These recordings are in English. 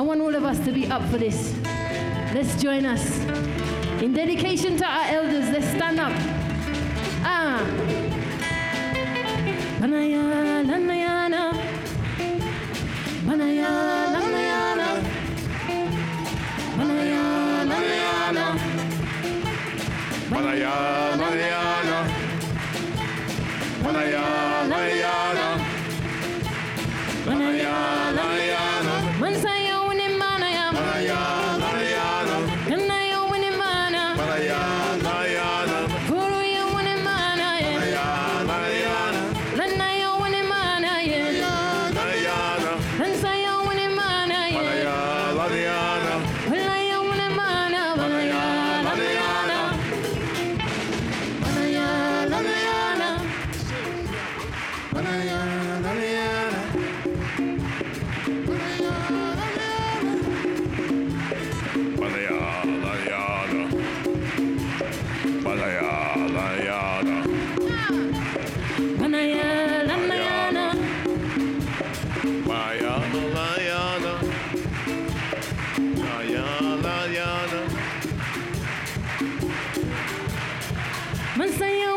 I want all of us to be up for this. Let's join us. In dedication to our elders, let's stand up. Ah. Bannaya, lanayana. Bannaya, lanayana. Bannaya, lanayana. Bannaya, Señor.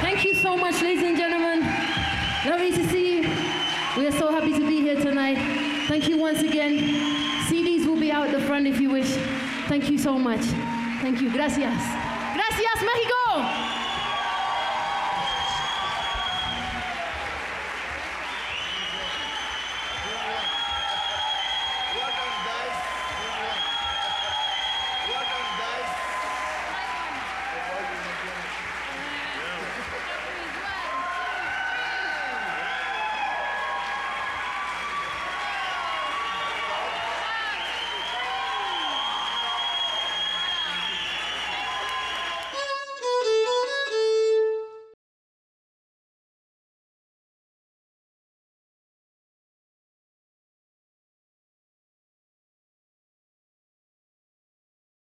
Thank you so much, ladies and gentlemen. Lovely to see you. We are so happy to be here tonight. Thank you once again. CDs will be out the front if you wish. Thank you so much. Thank you. Gracias. Gracias, Mexico!